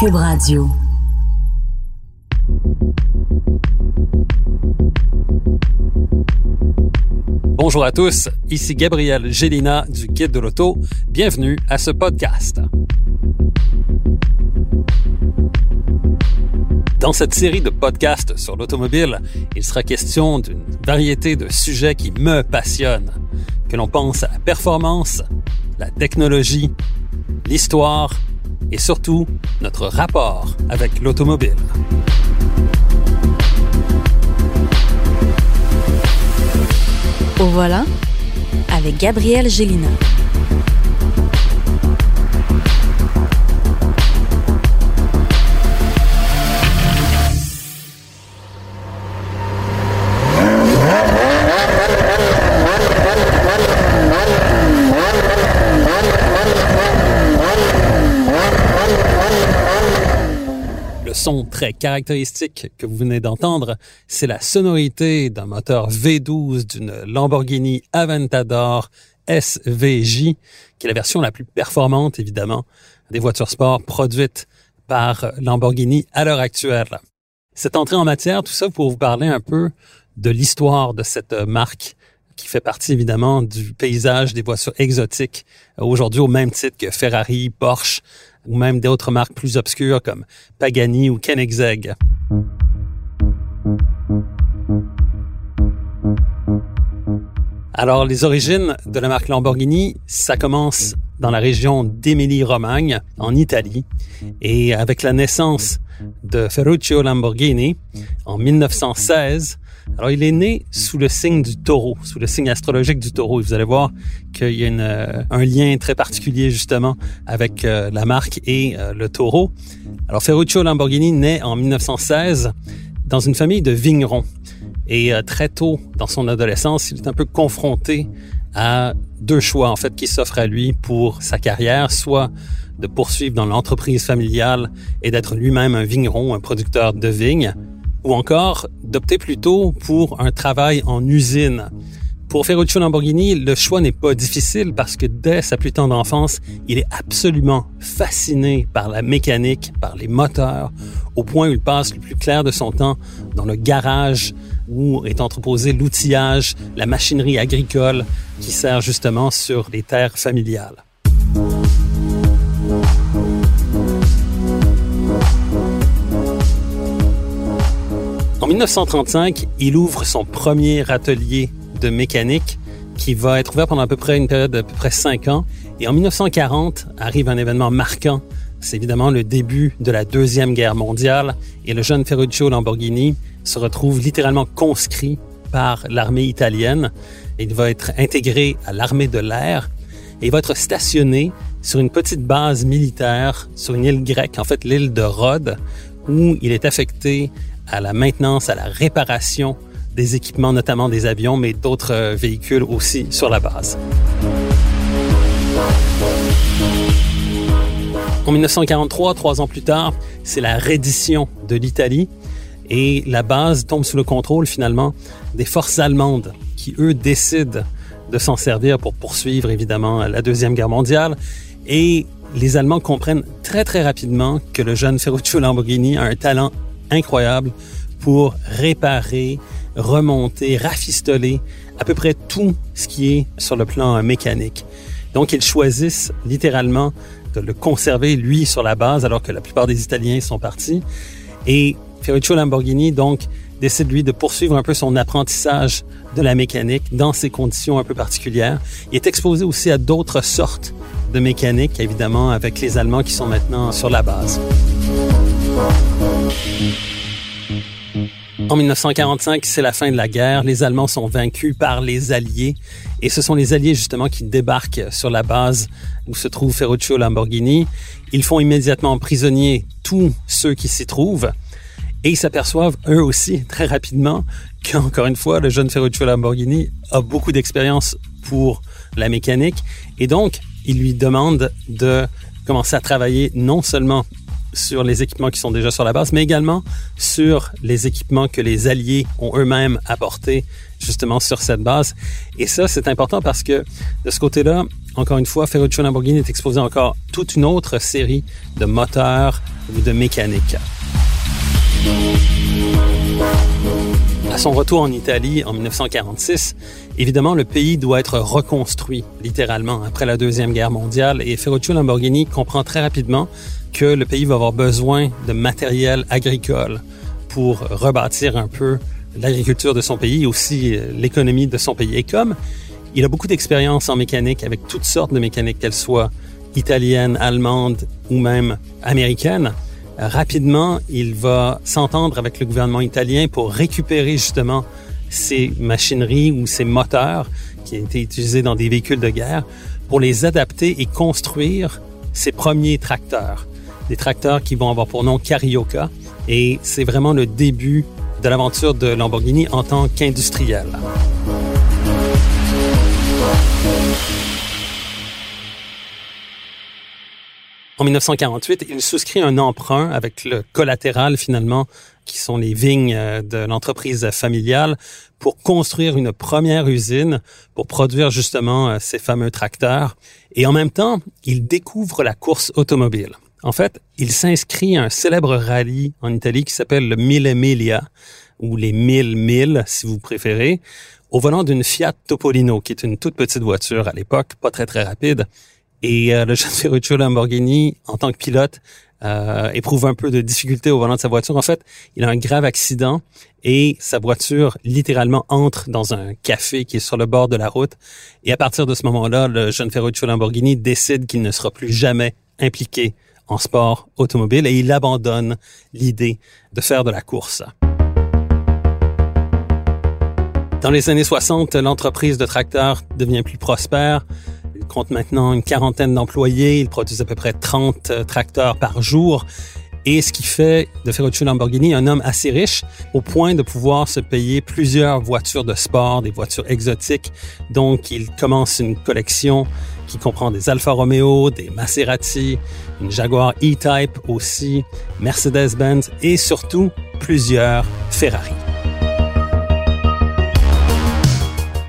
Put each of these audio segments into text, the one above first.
Cube Radio. Bonjour à tous, ici Gabriel Gélina du Guide de l'Auto. Bienvenue à ce podcast. Dans cette série de podcasts sur l'automobile, il sera question d'une variété de sujets qui me passionnent, que l'on pense à la performance, la technologie, l'histoire et surtout notre rapport avec l'automobile. Au volant, avec Gabriel Gélina. Son très caractéristique que vous venez d'entendre, c'est la sonorité d'un moteur V12 d'une Lamborghini Aventador SVJ, qui est la version la plus performante, évidemment, des voitures sport produites par Lamborghini à l'heure actuelle. Cette entrée en matière, tout ça pour vous parler un peu de l'histoire de cette marque qui fait partie évidemment du paysage des voitures exotiques aujourd'hui au même titre que Ferrari, Porsche ou même d'autres marques plus obscures comme Pagani ou Koenigsegg. Alors, les origines de la marque Lamborghini, ça commence dans la région d'Émilie-Romagne, en Italie, et avec la naissance de Ferruccio Lamborghini en 1916, alors, il est né sous le signe du taureau, sous le signe astrologique du taureau. Et vous allez voir qu'il y a une, euh, un lien très particulier, justement, avec euh, la marque et euh, le taureau. Alors, Ferruccio Lamborghini naît en 1916 dans une famille de vignerons. Et très tôt, dans son adolescence, il est un peu confronté à deux choix, en fait, qui s'offrent à lui pour sa carrière, soit de poursuivre dans l'entreprise familiale et d'être lui-même un vigneron, un producteur de vignes, ou encore d'opter plutôt pour un travail en usine. Pour Ferruccio Lamborghini, le choix n'est pas difficile parce que dès sa plus tendre enfance, il est absolument fasciné par la mécanique, par les moteurs, au point où il passe le plus clair de son temps dans le garage où est entreposé l'outillage, la machinerie agricole qui sert justement sur les terres familiales. 1935, il ouvre son premier atelier de mécanique qui va être ouvert pendant à peu près une période d'à peu près cinq ans. Et en 1940 arrive un événement marquant. C'est évidemment le début de la Deuxième Guerre mondiale et le jeune Ferruccio Lamborghini se retrouve littéralement conscrit par l'armée italienne. Il va être intégré à l'armée de l'air et il va être stationné sur une petite base militaire sur une île grecque, en fait l'île de Rhodes, où il est affecté à la maintenance, à la réparation des équipements, notamment des avions, mais d'autres euh, véhicules aussi sur la base. En 1943, trois ans plus tard, c'est la reddition de l'Italie et la base tombe sous le contrôle finalement des forces allemandes qui, eux, décident de s'en servir pour poursuivre évidemment la Deuxième Guerre mondiale. Et les Allemands comprennent très très rapidement que le jeune Ferruccio Lamborghini a un talent incroyable pour réparer, remonter, rafistoler à peu près tout ce qui est sur le plan mécanique. Donc, ils choisissent littéralement de le conserver, lui, sur la base, alors que la plupart des Italiens sont partis. Et Ferruccio Lamborghini, donc, décide, lui, de poursuivre un peu son apprentissage de la mécanique dans ces conditions un peu particulières. Il est exposé aussi à d'autres sortes de mécanique, évidemment, avec les Allemands qui sont maintenant sur la base. En 1945, c'est la fin de la guerre. Les Allemands sont vaincus par les Alliés. Et ce sont les Alliés, justement, qui débarquent sur la base où se trouve Ferruccio Lamborghini. Ils font immédiatement prisonnier tous ceux qui s'y trouvent. Et ils s'aperçoivent, eux aussi, très rapidement, qu'encore une fois, le jeune Ferruccio Lamborghini a beaucoup d'expérience pour la mécanique. Et donc, ils lui demandent de commencer à travailler non seulement sur les équipements qui sont déjà sur la base, mais également sur les équipements que les Alliés ont eux-mêmes apportés justement sur cette base. Et ça, c'est important parce que de ce côté-là, encore une fois, Ferruccio Lamborghini est exposé encore toute une autre série de moteurs ou de mécanique. À son retour en Italie en 1946, évidemment, le pays doit être reconstruit littéralement après la Deuxième Guerre mondiale et Ferruccio Lamborghini comprend très rapidement que le pays va avoir besoin de matériel agricole pour rebâtir un peu l'agriculture de son pays et aussi euh, l'économie de son pays. Et comme il a beaucoup d'expérience en mécanique avec toutes sortes de mécaniques, qu'elles soient italiennes, allemandes ou même américaines, rapidement, il va s'entendre avec le gouvernement italien pour récupérer justement ces machineries ou ces moteurs qui ont été utilisés dans des véhicules de guerre pour les adapter et construire ses premiers tracteurs des tracteurs qui vont avoir pour nom Carioca. Et c'est vraiment le début de l'aventure de Lamborghini en tant qu'industriel. En 1948, il souscrit un emprunt avec le collatéral finalement, qui sont les vignes euh, de l'entreprise familiale, pour construire une première usine pour produire justement euh, ces fameux tracteurs. Et en même temps, il découvre la course automobile. En fait, il s'inscrit à un célèbre rallye en Italie qui s'appelle le Mille Emilia, ou les Mille Mille, si vous préférez, au volant d'une Fiat Topolino, qui est une toute petite voiture à l'époque, pas très très rapide. Et euh, le jeune Ferruccio Lamborghini, en tant que pilote, euh, éprouve un peu de difficulté au volant de sa voiture. En fait, il a un grave accident et sa voiture littéralement entre dans un café qui est sur le bord de la route. Et à partir de ce moment-là, le jeune Ferruccio Lamborghini décide qu'il ne sera plus jamais impliqué en sport automobile et il abandonne l'idée de faire de la course. Dans les années 60, l'entreprise de tracteurs devient plus prospère. Compte maintenant une quarantaine d'employés. Il produit à peu près 30 tracteurs par jour. Et ce qui fait de Ferruccio Lamborghini un homme assez riche au point de pouvoir se payer plusieurs voitures de sport, des voitures exotiques. Donc, il commence une collection qui comprend des Alfa Romeo, des Maserati, une Jaguar E-Type aussi, Mercedes-Benz et surtout plusieurs Ferrari.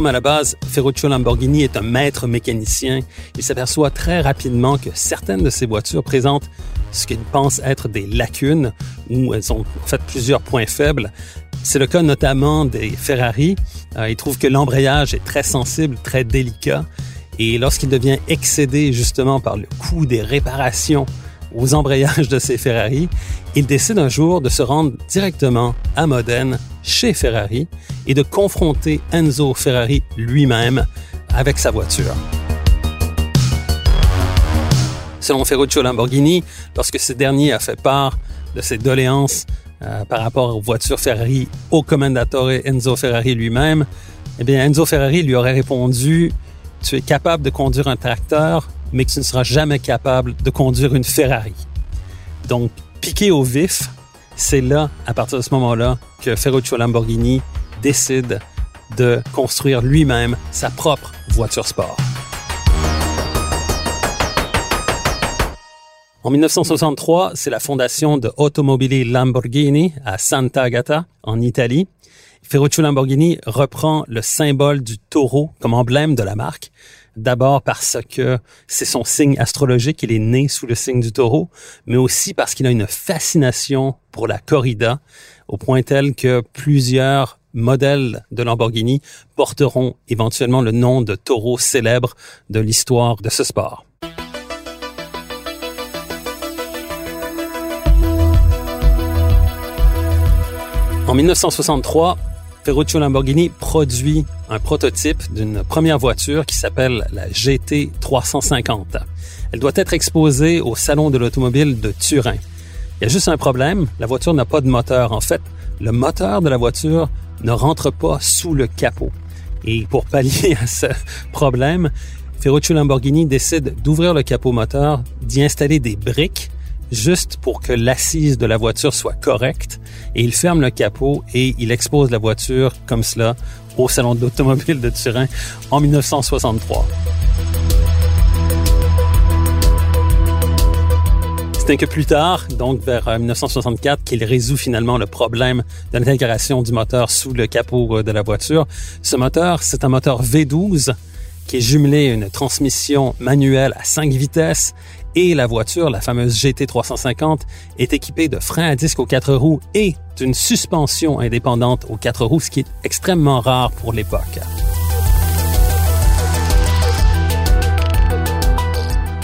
Comme à la base, Ferruccio Lamborghini est un maître mécanicien, il s'aperçoit très rapidement que certaines de ses voitures présentent ce qu'il pense être des lacunes ou elles ont fait plusieurs points faibles. C'est le cas notamment des Ferrari. Euh, il trouve que l'embrayage est très sensible, très délicat et lorsqu'il devient excédé justement par le coût des réparations aux embrayages de ses Ferrari, il décide un jour de se rendre directement à Modène, chez Ferrari, et de confronter Enzo Ferrari lui-même avec sa voiture. Selon Ferruccio Lamborghini, lorsque ce dernier a fait part de ses doléances euh, par rapport aux voitures Ferrari au commendatore Enzo Ferrari lui-même, eh bien Enzo Ferrari lui aurait répondu tu es capable de conduire un tracteur, mais que tu ne seras jamais capable de conduire une Ferrari. Donc, piqué au vif, c'est là, à partir de ce moment-là, que Ferruccio Lamborghini décide de construire lui-même sa propre voiture sport. En 1963, c'est la fondation de Automobili Lamborghini à Santa Agata, en Italie, Ferruccio Lamborghini reprend le symbole du taureau comme emblème de la marque. D'abord parce que c'est son signe astrologique, il est né sous le signe du taureau, mais aussi parce qu'il a une fascination pour la corrida, au point tel que plusieurs modèles de Lamborghini porteront éventuellement le nom de taureau célèbre de l'histoire de ce sport. En 1963, Ferruccio Lamborghini produit un prototype d'une première voiture qui s'appelle la GT 350. Elle doit être exposée au Salon de l'automobile de Turin. Il y a juste un problème, la voiture n'a pas de moteur. En fait, le moteur de la voiture ne rentre pas sous le capot. Et pour pallier à ce problème, Ferruccio Lamborghini décide d'ouvrir le capot moteur, d'y installer des briques juste pour que l'assise de la voiture soit correcte et il ferme le capot et il expose la voiture comme cela au Salon de l'automobile de Turin en 1963. C'est un que plus tard, donc vers 1964, euh, qu'il résout finalement le problème de l'intégration du moteur sous le capot euh, de la voiture. Ce moteur, c'est un moteur V12 qui est jumelé à une transmission manuelle à 5 vitesses et la voiture, la fameuse GT350, est équipée de freins à disque aux quatre roues et d'une suspension indépendante aux quatre roues, ce qui est extrêmement rare pour l'époque.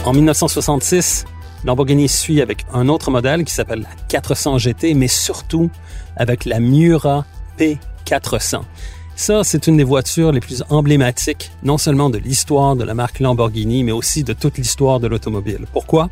En 1966, Lamborghini suit avec un autre modèle qui s'appelle la 400 GT, mais surtout avec la Miura P400. Ça, c'est une des voitures les plus emblématiques, non seulement de l'histoire de la marque Lamborghini, mais aussi de toute l'histoire de l'automobile. Pourquoi?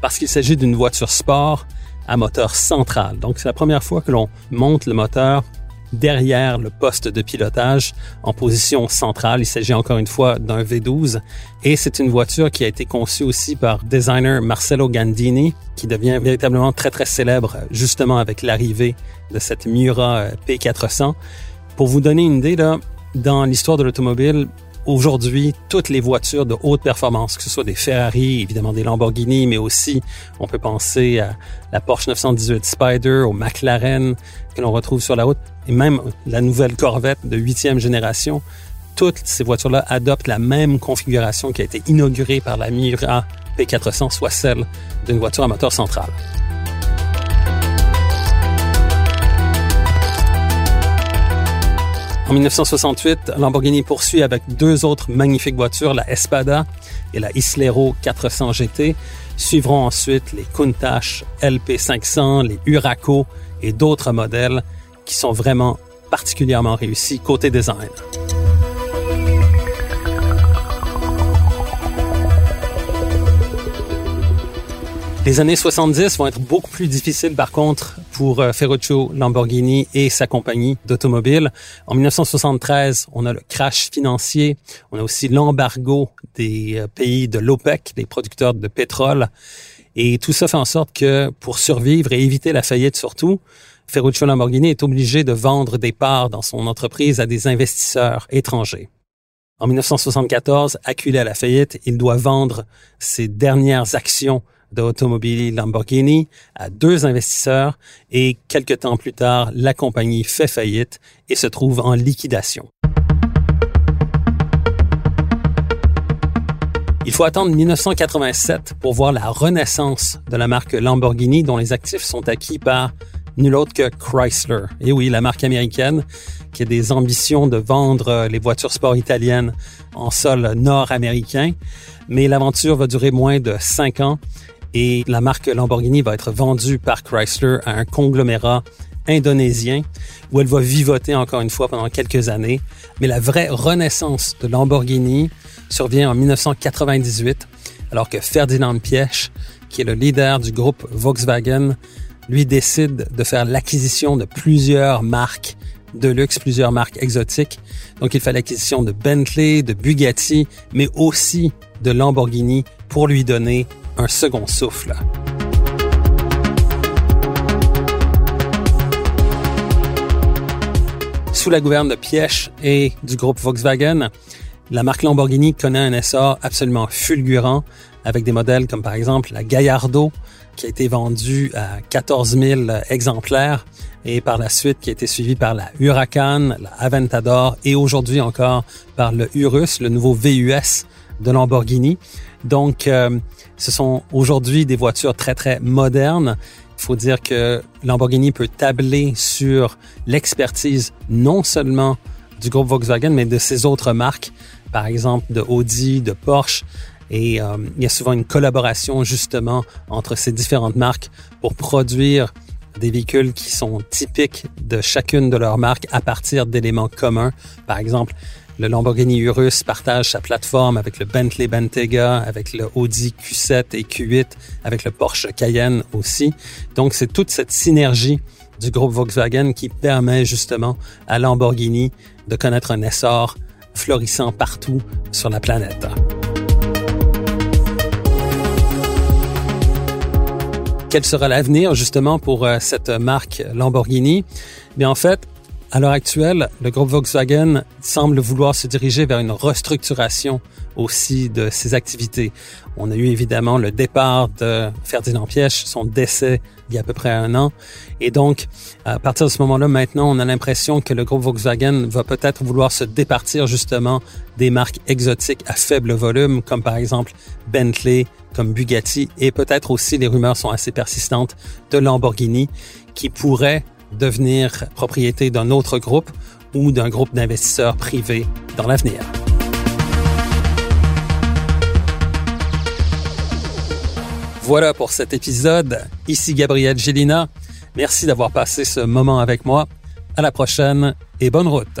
Parce qu'il s'agit d'une voiture sport à moteur central. Donc, c'est la première fois que l'on monte le moteur derrière le poste de pilotage en position centrale. Il s'agit encore une fois d'un V12 et c'est une voiture qui a été conçue aussi par designer Marcello Gandini qui devient véritablement très très célèbre justement avec l'arrivée de cette Miura P400. Pour vous donner une idée, là, dans l'histoire de l'automobile, aujourd'hui, toutes les voitures de haute performance, que ce soit des Ferrari, évidemment des Lamborghini, mais aussi on peut penser à la Porsche 918 Spider, au McLaren que l'on retrouve sur la route, et même la nouvelle Corvette de huitième génération, toutes ces voitures-là adoptent la même configuration qui a été inaugurée par la Mira P400, soit celle d'une voiture à moteur central. En 1968, Lamborghini poursuit avec deux autres magnifiques voitures, la Espada et la Islero 400 GT. Suivront ensuite les Countach LP500, les Huraco et d'autres modèles qui sont vraiment particulièrement réussis côté design. Les années 70 vont être beaucoup plus difficiles par contre pour euh, Ferruccio Lamborghini et sa compagnie d'automobile. En 1973, on a le crash financier, on a aussi l'embargo des euh, pays de l'OPEC, des producteurs de pétrole. Et tout ça fait en sorte que pour survivre et éviter la faillite surtout, Ferruccio Lamborghini est obligé de vendre des parts dans son entreprise à des investisseurs étrangers. En 1974, acculé à la faillite, il doit vendre ses dernières actions d'automobile Lamborghini à deux investisseurs et quelques temps plus tard, la compagnie fait faillite et se trouve en liquidation. Il faut attendre 1987 pour voir la renaissance de la marque Lamborghini dont les actifs sont acquis par nul autre que Chrysler. Et oui, la marque américaine qui a des ambitions de vendre les voitures sport italiennes en sol nord-américain. Mais l'aventure va durer moins de cinq ans et la marque Lamborghini va être vendue par Chrysler à un conglomérat indonésien où elle va vivoter encore une fois pendant quelques années. Mais la vraie renaissance de Lamborghini survient en 1998 alors que Ferdinand Piech, qui est le leader du groupe Volkswagen, lui décide de faire l'acquisition de plusieurs marques de luxe, plusieurs marques exotiques. Donc il fait l'acquisition de Bentley, de Bugatti, mais aussi de Lamborghini pour lui donner un second souffle. Sous la gouverne de Piech et du groupe Volkswagen, la marque Lamborghini connaît un essor absolument fulgurant avec des modèles comme par exemple la Gallardo qui a été vendue à 14 000 exemplaires et par la suite qui a été suivie par la Huracan, la Aventador et aujourd'hui encore par le Urus, le nouveau VUS de Lamborghini. Donc, euh, ce sont aujourd'hui des voitures très, très modernes. Il faut dire que Lamborghini peut tabler sur l'expertise non seulement du groupe Volkswagen, mais de ses autres marques, par exemple de Audi, de Porsche. Et euh, il y a souvent une collaboration justement entre ces différentes marques pour produire des véhicules qui sont typiques de chacune de leurs marques à partir d'éléments communs. Par exemple, Le Lamborghini Urus partage sa plateforme avec le Bentley Bentayga, avec le Audi Q7 et Q8, avec le Porsche Cayenne aussi. Donc, c'est toute cette synergie du groupe Volkswagen qui permet justement à Lamborghini de connaître un essor florissant partout sur la planète. Quel sera l'avenir justement pour euh, cette marque Lamborghini? Bien en fait, à l'heure actuelle, le groupe Volkswagen semble vouloir se diriger vers une restructuration aussi de ses activités. On a eu évidemment le départ de Ferdinand Pièche, son décès il y a à peu près un an. Et donc, à partir de ce moment-là, maintenant, on a l'impression que le groupe Volkswagen va peut-être vouloir se départir justement des marques exotiques à faible volume, comme par exemple Bentley, comme Bugatti, et peut-être aussi, les rumeurs sont assez persistantes, de Lamborghini, qui pourrait devenir propriété d'un autre groupe ou d'un groupe d'investisseurs privés dans l'avenir. Voilà pour cet épisode. Ici Gabriel Gélina. Merci d'avoir passé ce moment avec moi. À la prochaine et bonne route.